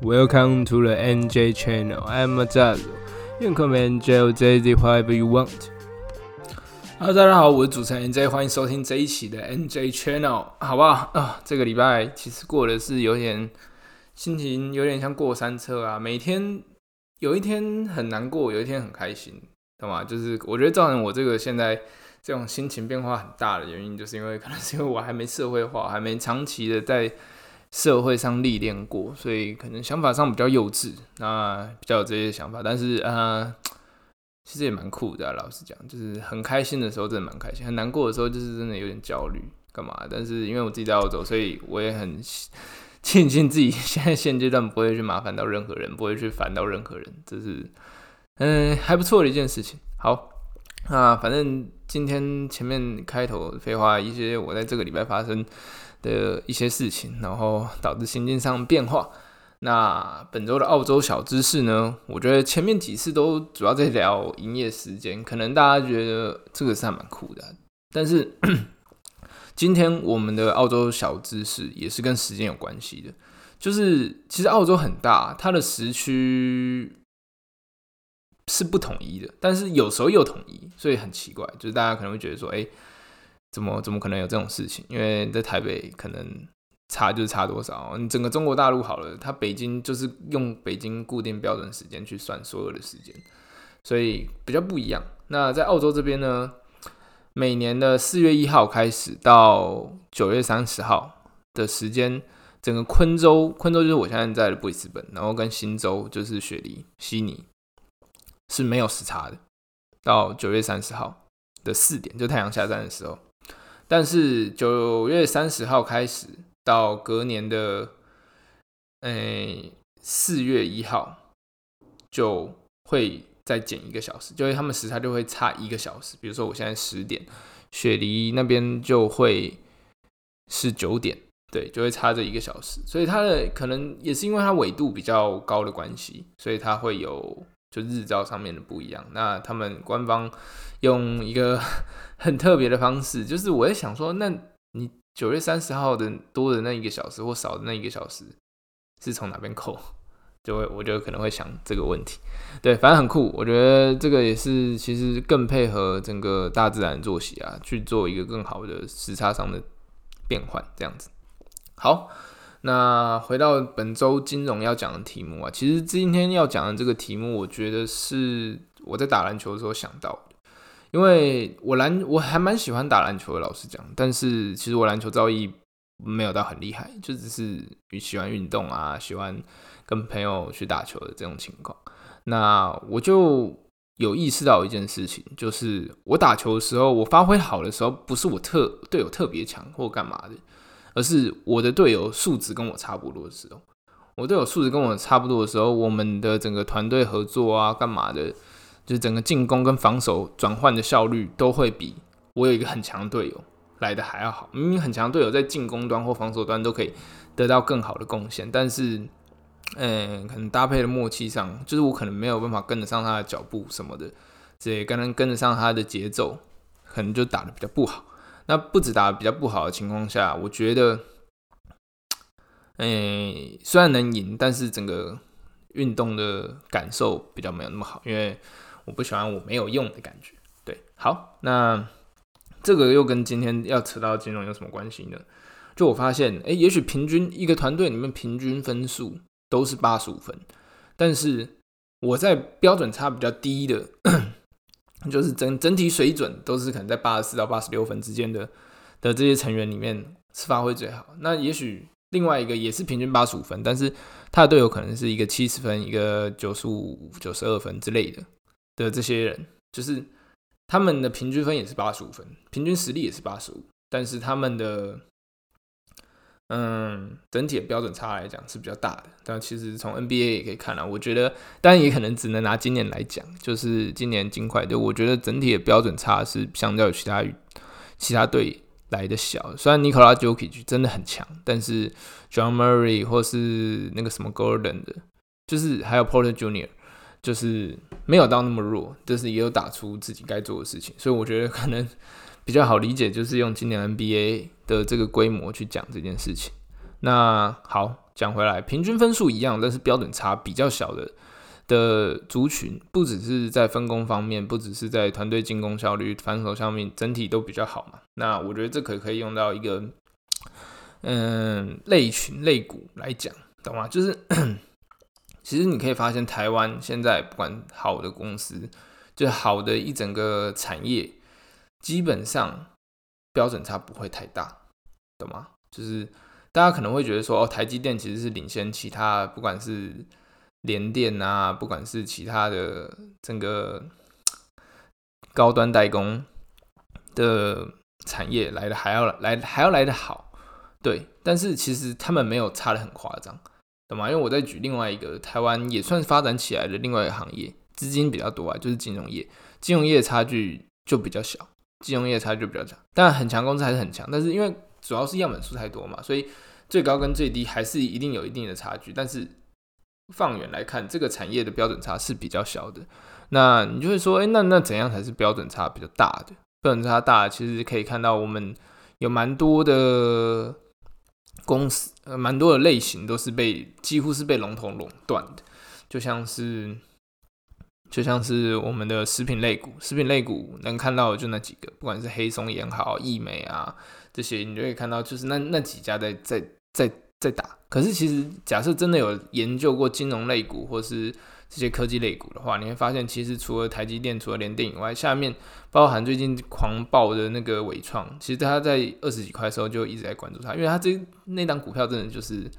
Welcome to the NJ channel. I'm Mazazo. You can call me NJ or JZ whatever you want. Hello，大家好，我是主持人 NJ，欢迎收听这一期的 NJ channel，好不好？啊，这个礼拜其实过的是有点心情，有点像过山车啊。每天有一天很难过，有一天很开心，懂吗？就是我觉得造成我这个现在这种心情变化很大的原因，就是因为可能是因为我还没社会化，还没长期的在社会上历练过，所以可能想法上比较幼稚，那比较有这些想法。但是呃，其实也蛮酷的，老实讲，就是很开心的时候真的蛮开心，很难过的时候就是真的有点焦虑，干嘛？但是因为我自己在澳洲，所以我也很庆幸自己现在现阶段不会去麻烦到任何人，不会去烦到任何人，这是嗯还不错的一件事情。好，那反正今天前面开头废话一些，我在这个礼拜发生。的一些事情，然后导致心境上变化。那本周的澳洲小知识呢？我觉得前面几次都主要在聊营业时间，可能大家觉得这个是还蛮酷的。但是 今天我们的澳洲小知识也是跟时间有关系的，就是其实澳洲很大，它的时区是不统一的，但是有时候又统一，所以很奇怪，就是大家可能会觉得说，哎。怎么怎么可能有这种事情？因为在台北可能差就是差多少？你整个中国大陆好了，它北京就是用北京固定标准时间去算所有的时间，所以比较不一样。那在澳洲这边呢，每年的四月一号开始到九月三十号的时间，整个昆州，昆州就是我现在在的布里斯本，然后跟新州就是雪梨、悉尼是没有时差的。到九月三十号的四点，就太阳下山的时候。但是九月三十号开始到隔年的，诶四月一号就会再减一个小时，就是他们时差就会差一个小时。比如说我现在十点，雪梨那边就会是九点，对，就会差这一个小时。所以它的可能也是因为它纬度比较高的关系，所以它会有就日照上面的不一样。那他们官方用一个。很特别的方式，就是我在想说，那你九月三十号的多的那一个小时或少的那一个小时是从哪边扣？就会我觉得可能会想这个问题。对，反正很酷，我觉得这个也是其实更配合整个大自然作息啊，去做一个更好的时差上的变换，这样子。好，那回到本周金融要讲的题目啊，其实今天要讲的这个题目，我觉得是我在打篮球的时候想到。因为我篮我还蛮喜欢打篮球的，老实讲，但是其实我篮球造诣没有到很厉害，就只是喜欢运动啊，喜欢跟朋友去打球的这种情况。那我就有意识到一件事情，就是我打球的时候，我发挥好的时候，不是我特队友特别强或干嘛的，而是我的队友素质跟我差不多的时候，我队友素质跟我差不多的时候，我们的整个团队合作啊，干嘛的。就是整个进攻跟防守转换的效率都会比我有一个很强的队友来的还要好。明明很强队友在进攻端或防守端都可以得到更好的贡献，但是，嗯，可能搭配的默契上，就是我可能没有办法跟得上他的脚步什么的，所以可能跟得上他的节奏，可能就打的比较不好。那不止打的比较不好的情况下，我觉得，诶，虽然能赢，但是整个运动的感受比较没有那么好，因为。我不喜欢我没有用的感觉。对，好，那这个又跟今天要扯到金融有什么关系呢？就我发现，哎，也许平均一个团队里面平均分数都是八十五分，但是我在标准差比较低的，就是整整体水准都是可能在八十四到八十六分之间的的这些成员里面是发挥最好。那也许另外一个也是平均八十五分，但是他的队友可能是一个七十分，一个九十五、九十二分之类的。的这些人，就是他们的平均分也是八十五分，平均实力也是八十五，但是他们的嗯整体的标准差来讲是比较大的。但其实从 NBA 也可以看到，我觉得当然也可能只能拿今年来讲，就是今年金块队，我觉得整体的标准差是相较于其他其他队来的小。虽然尼古拉 Jokic 真的很强，但是 John Murray 或是那个什么 Gordon 的，就是还有 Porter Junior。就是没有到那么弱，就是也有打出自己该做的事情，所以我觉得可能比较好理解，就是用今年 NBA 的这个规模去讲这件事情。那好，讲回来，平均分数一样，但是标准差比较小的的族群，不只是在分工方面，不只是在团队进攻效率、防守上面，整体都比较好嘛。那我觉得这可可以用到一个，嗯，类群类股来讲，懂吗？就是其实你可以发现，台湾现在不管好的公司，就好的一整个产业，基本上标准差不会太大，懂吗？就是。大家可能会觉得说，哦，台积电其实是领先其他，不管是联电啊，不管是其他的整个高端代工的产业来的还要来还要来的好，对。但是其实他们没有差的很夸张，懂吗？因为我在举另外一个台湾也算是发展起来的另外一个行业，资金比较多啊，就是金融业。金融业差距就比较小，金融业差距比较小，但很强公司还是很强，但是因为。主要是样本数太多嘛，所以最高跟最低还是一定有一定的差距。但是放远来看，这个产业的标准差是比较小的。那你就会说，哎，那那怎样才是标准差比较大的？标准差大，其实可以看到我们有蛮多的公司，呃，蛮多的类型都是被几乎是被龙头垄断的，就像是。就像是我们的食品类股，食品类股能看到的就那几个，不管是黑松也好、益美啊这些，你就可以看到，就是那那几家在在在在打。可是其实假设真的有研究过金融类股或是这些科技类股的话，你会发现，其实除了台积电、除了联电以外，下面包含最近狂暴的那个伟创，其实他在二十几块的时候就一直在关注它，因为它这那档股票真的就是。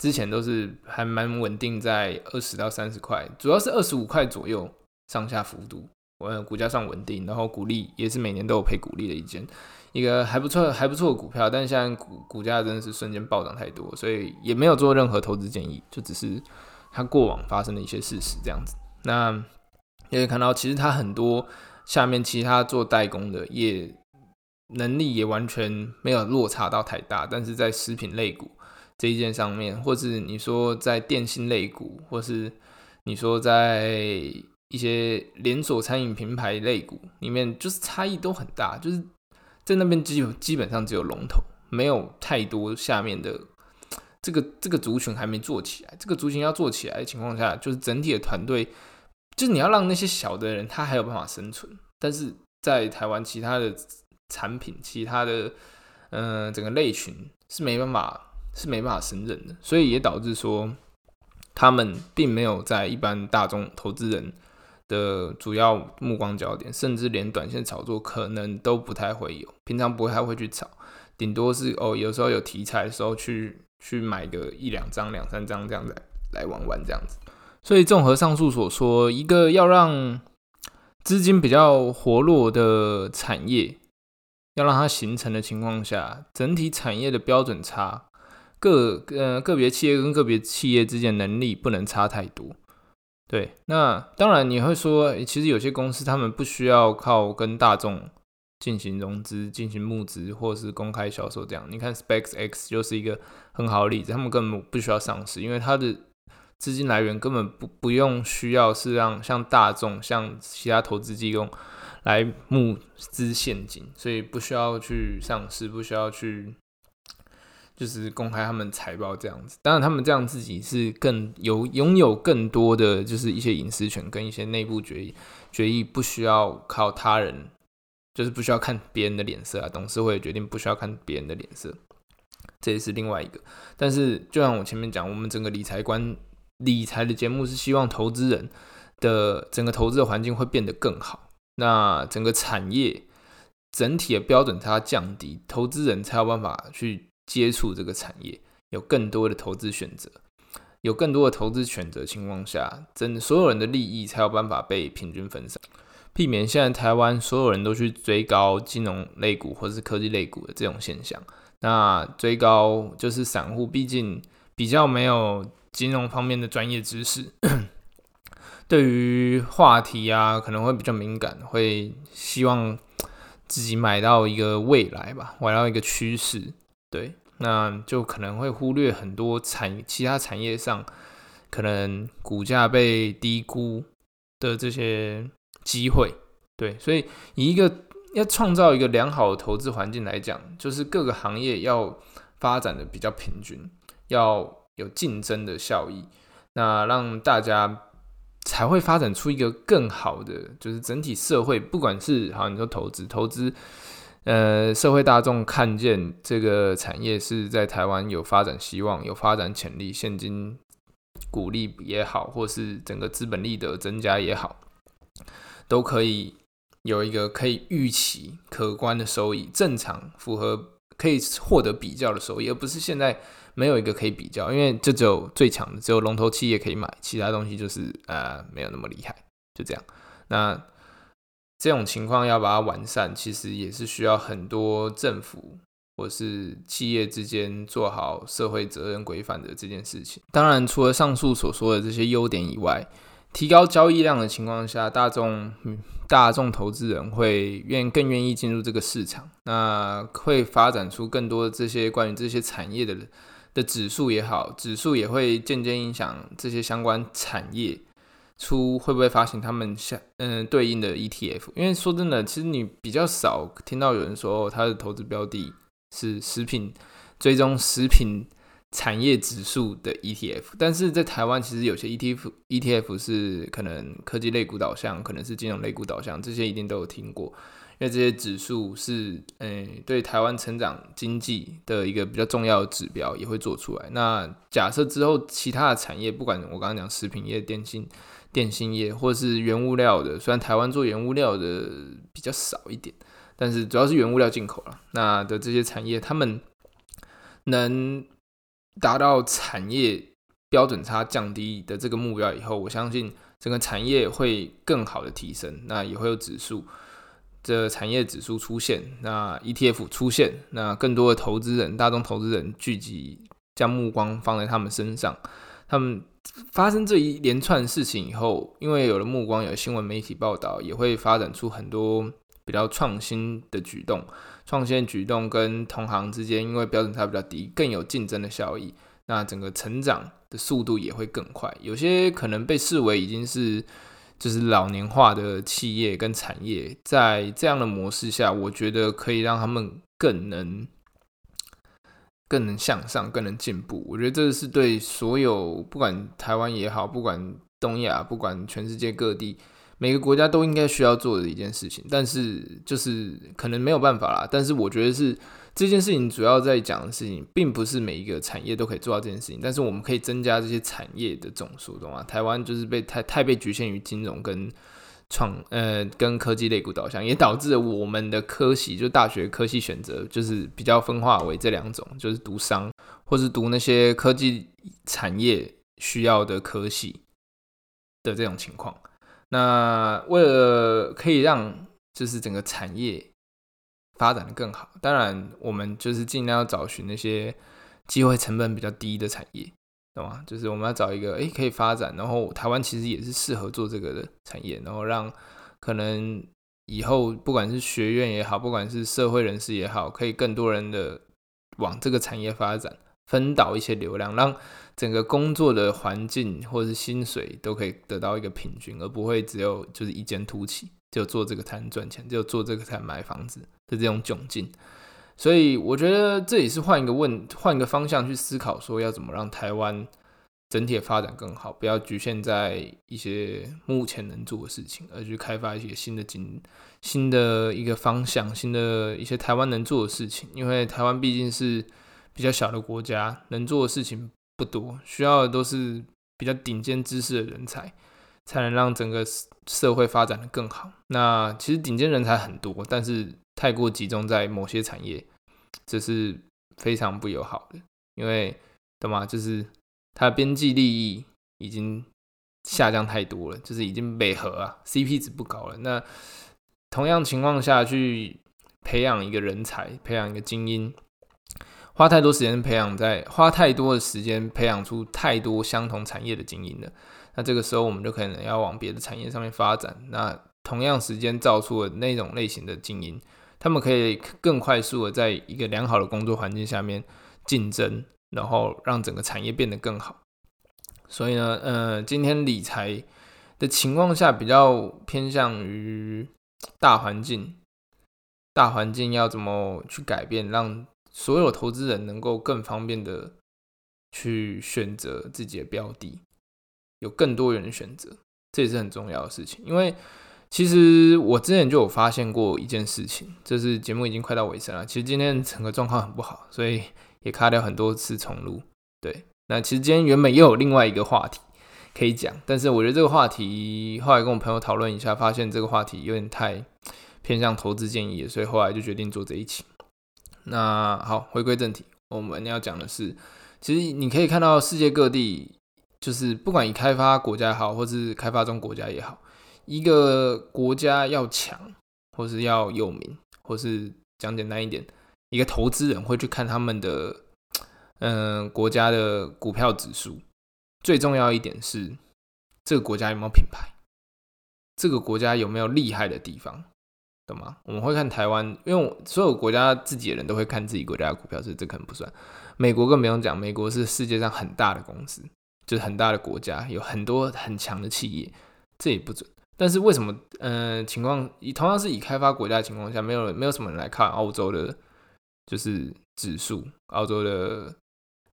之前都是还蛮稳定在二十到三十块，主要是二十五块左右上下幅度，我股价上稳定，然后股利也是每年都有配股利的一件，一个还不错还不错的股票，但是现在股股价真的是瞬间暴涨太多，所以也没有做任何投资建议，就只是它过往发生的一些事实这样子。那也可以看到，其实它很多下面其他做代工的也能力也完全没有落差到太大，但是在食品类股。这一件上面，或是你说在电信类股，或是你说在一些连锁餐饮品牌类股里面，就是差异都很大，就是在那边基基本上只有龙头，没有太多下面的这个这个族群还没做起来。这个族群要做起来的情况下，就是整体的团队，就是你要让那些小的人他还有办法生存，但是在台湾其他的产品，其他的嗯整个类群是没办法。是没办法胜任的，所以也导致说，他们并没有在一般大众投资人的主要目光焦点，甚至连短线炒作可能都不太会有，平常不太会去炒，顶多是哦，有时候有题材的时候去去买个一两张、两三张这样子来玩玩这样子。所以综合上述所说，一个要让资金比较活络的产业，要让它形成的情况下，整体产业的标准差。个呃个别企业跟个别企业之间能力不能差太多，对。那当然你会说，其实有些公司他们不需要靠跟大众进行融资、进行募资或是公开销售这样。你看 Specs X 就是一个很好的例子，他们根本不需要上市，因为它的资金来源根本不不用需要是让像大众、像其他投资机构来募资现金，所以不需要去上市，不需要去。就是公开他们财报这样子，当然他们这样自己是更有拥有更多的就是一些隐私权跟一些内部决议决议不需要靠他人，就是不需要看别人的脸色啊，董事会决定不需要看别人的脸色，这也是另外一个。但是就像我前面讲，我们整个理财观理财的节目是希望投资人的整个投资的环境会变得更好，那整个产业整体的标准差降低，投资人才有办法去。接触这个产业，有更多的投资选择，有更多的投资选择情况下，真所有人的利益才有办法被平均分散，避免现在台湾所有人都去追高金融类股或是科技类股的这种现象。那追高就是散户，毕竟比较没有金融方面的专业知识，对于话题啊可能会比较敏感，会希望自己买到一个未来吧，买到一个趋势，对。那就可能会忽略很多产其他产业上可能股价被低估的这些机会，对，所以以一个要创造一个良好的投资环境来讲，就是各个行业要发展的比较平均，要有竞争的效益，那让大家才会发展出一个更好的，就是整体社会，不管是好你说投资，投资，呃，社会大众看见这个产业是在台湾有发展希望、有发展潜力，现金鼓励也好，或是整个资本利得增加也好，都可以有一个可以预期可观的收益，正常符合。可以获得比较的收益，而不是现在没有一个可以比较，因为这只有最强的，只有龙头企业可以买，其他东西就是呃没有那么厉害，就这样。那这种情况要把它完善，其实也是需要很多政府或是企业之间做好社会责任规范的这件事情。当然，除了上述所说的这些优点以外，提高交易量的情况下，大众大众投资人会愿更愿意进入这个市场，那会发展出更多这些关于这些产业的的指数也好，指数也会渐渐影响这些相关产业出会不会发行他们相嗯对应的 ETF。因为说真的，其实你比较少听到有人说他的投资标的是食品追踪食品。产业指数的 ETF，但是在台湾其实有些 ETF ETF 是可能科技类股导向，可能是金融类股导向，这些一定都有听过，因为这些指数是诶对台湾成长经济的一个比较重要的指标，也会做出来。那假设之后其他的产业，不管我刚刚讲食品业、电信、电信业，或是原物料的，虽然台湾做原物料的比较少一点，但是主要是原物料进口了。那的这些产业，他们能。达到产业标准差降低的这个目标以后，我相信整个产业会更好的提升，那也会有指数，这产业指数出现，那 ETF 出现，那更多的投资人、大众投资人聚集，将目光放在他们身上，他们发生这一连串事情以后，因为有了目光，有新闻媒体报道，也会发展出很多比较创新的举动。创新举动跟同行之间，因为标准差比较低，更有竞争的效益，那整个成长的速度也会更快。有些可能被视为已经是就是老年化的企业跟产业，在这样的模式下，我觉得可以让他们更能更能向上，更能进步。我觉得这是对所有不管台湾也好，不管东亚，不管全世界各地。每个国家都应该需要做的一件事情，但是就是可能没有办法啦。但是我觉得是这件事情主要在讲的事情，并不是每一个产业都可以做到这件事情。但是我们可以增加这些产业的总数，懂吗？台湾就是被太太被局限于金融跟创呃跟科技类股导向，也导致了我们的科系就大学科系选择就是比较分化为这两种，就是读商或是读那些科技产业需要的科系的这种情况。那为了可以让就是整个产业发展的更好，当然我们就是尽量要找寻那些机会成本比较低的产业，懂吗？就是我们要找一个诶可以发展，然后台湾其实也是适合做这个的产业，然后让可能以后不管是学院也好，不管是社会人士也好，可以更多人的往这个产业发展，分导一些流量，让。整个工作的环境或者是薪水都可以得到一个平均，而不会只有就是一间突起，就做这个才能赚钱，就做这个才买房子的这种窘境。所以我觉得这也是换一个问，换一个方向去思考，说要怎么让台湾整体发展更好，不要局限在一些目前能做的事情，而去开发一些新的经新的一个方向，新的一些台湾能做的事情。因为台湾毕竟是比较小的国家，能做的事情。不多，需要的都是比较顶尖知识的人才，才能让整个社会发展的更好。那其实顶尖人才很多，但是太过集中在某些产业，这是非常不友好的。因为懂吗？就是它边际利益已经下降太多了，就是已经美合啊，CP 值不高了。那同样情况下去培养一个人才，培养一个精英。花太多时间培养，在花太多的时间培养出太多相同产业的精英了。那这个时候，我们就可能要往别的产业上面发展。那同样时间造出了那种类型的精英，他们可以更快速的在一个良好的工作环境下面竞争，然后让整个产业变得更好。所以呢，呃，今天理财的情况下比较偏向于大环境，大环境要怎么去改变，让所有投资人能够更方便的去选择自己的标的，有更多人选择，这也是很重要的事情。因为其实我之前就有发现过一件事情，就是节目已经快到尾声了。其实今天整个状况很不好，所以也卡掉很多次重录。对，那其实今天原本又有另外一个话题可以讲，但是我觉得这个话题后来跟我朋友讨论一下，发现这个话题有点太偏向投资建议，所以后来就决定做这一期。那好，回归正题，我们要讲的是，其实你可以看到世界各地，就是不管以开发国家也好，或是开发中国家也好。一个国家要强，或是要有名，或是讲简单一点，一个投资人会去看他们的，嗯，国家的股票指数。最重要一点是，这个国家有没有品牌，这个国家有没有厉害的地方，懂吗？我们会看台湾，因为所有国家自己的人都会看自己国家的股票，所以这可能不算。美国更不用讲，美国是世界上很大的公司，就是很大的国家，有很多很强的企业，这也不准。但是为什么，呃，情况以同样是以开发国家的情况下，没有没有什么人来看澳洲的，就是指数，澳洲的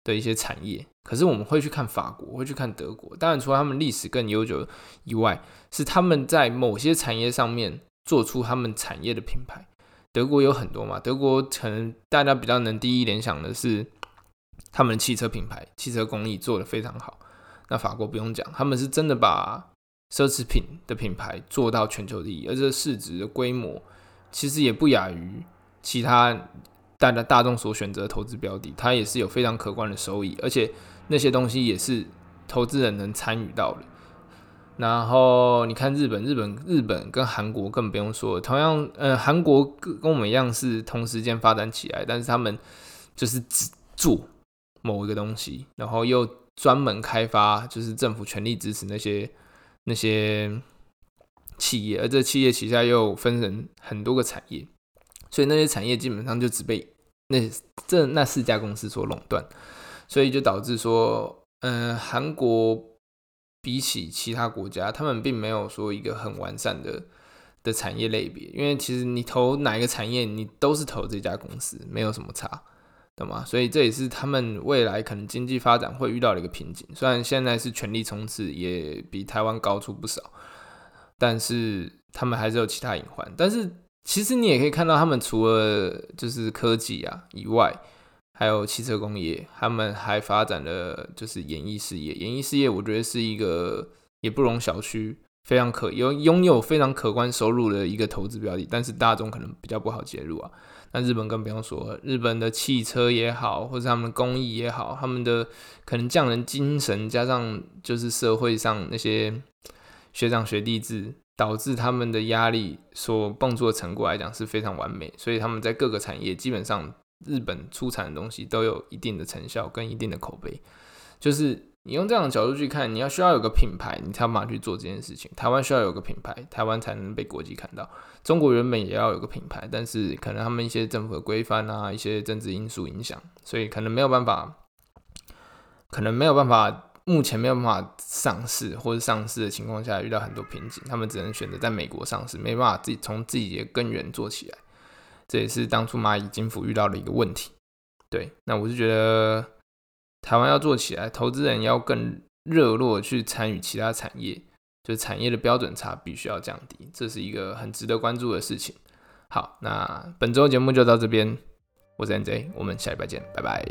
的一些产业。可是我们会去看法国，会去看德国。当然，除了他们历史更悠久以外，是他们在某些产业上面做出他们产业的品牌。德国有很多嘛，德国可能大家比较能第一联想的是他们的汽车品牌，汽车工艺做得非常好。那法国不用讲，他们是真的把。奢侈品的品牌做到全球第一，而这市值的规模其实也不亚于其他大家大众所选择的投资标的，它也是有非常可观的收益，而且那些东西也是投资人能参与到的。然后你看日本，日本日本跟韩国更不用说，同样，呃，韩国跟跟我们一样是同时间发展起来，但是他们就是只做某一个东西，然后又专门开发，就是政府全力支持那些。那些企业，而这企业旗下又分成很多个产业，所以那些产业基本上就只被那这那四家公司所垄断，所以就导致说，嗯，韩国比起其他国家，他们并没有说一个很完善的的产业类别，因为其实你投哪一个产业，你都是投这家公司，没有什么差。懂吗？所以这也是他们未来可能经济发展会遇到的一个瓶颈。虽然现在是全力冲刺，也比台湾高出不少，但是他们还是有其他隐患。但是其实你也可以看到，他们除了就是科技啊以外，还有汽车工业，他们还发展了就是演艺事业。演艺事业我觉得是一个也不容小觑，非常可有拥有非常可观收入的一个投资标的。但是大众可能比较不好介入啊。那日本更不用说，日本的汽车也好，或者他们的工艺也好，他们的可能匠人精神，加上就是社会上那些学长学弟制，导致他们的压力所蹦出的成果来讲是非常完美，所以他们在各个产业基本上日本出产的东西都有一定的成效跟一定的口碑，就是。你用这样的角度去看，你要需要有个品牌，你才有办法去做这件事情。台湾需要有个品牌，台湾才能被国际看到。中国原本也要有个品牌，但是可能他们一些政府的规范啊，一些政治因素影响，所以可能没有办法，可能没有办法，目前没有办法上市，或者上市的情况下遇到很多瓶颈，他们只能选择在美国上市，没办法自己从自己的根源做起来。这也是当初蚂蚁金服遇到的一个问题。对，那我是觉得。台湾要做起来，投资人要更热络去参与其他产业，就是产业的标准差必须要降低，这是一个很值得关注的事情。好，那本周节目就到这边，我是 NJ，我们下礼拜见，拜拜。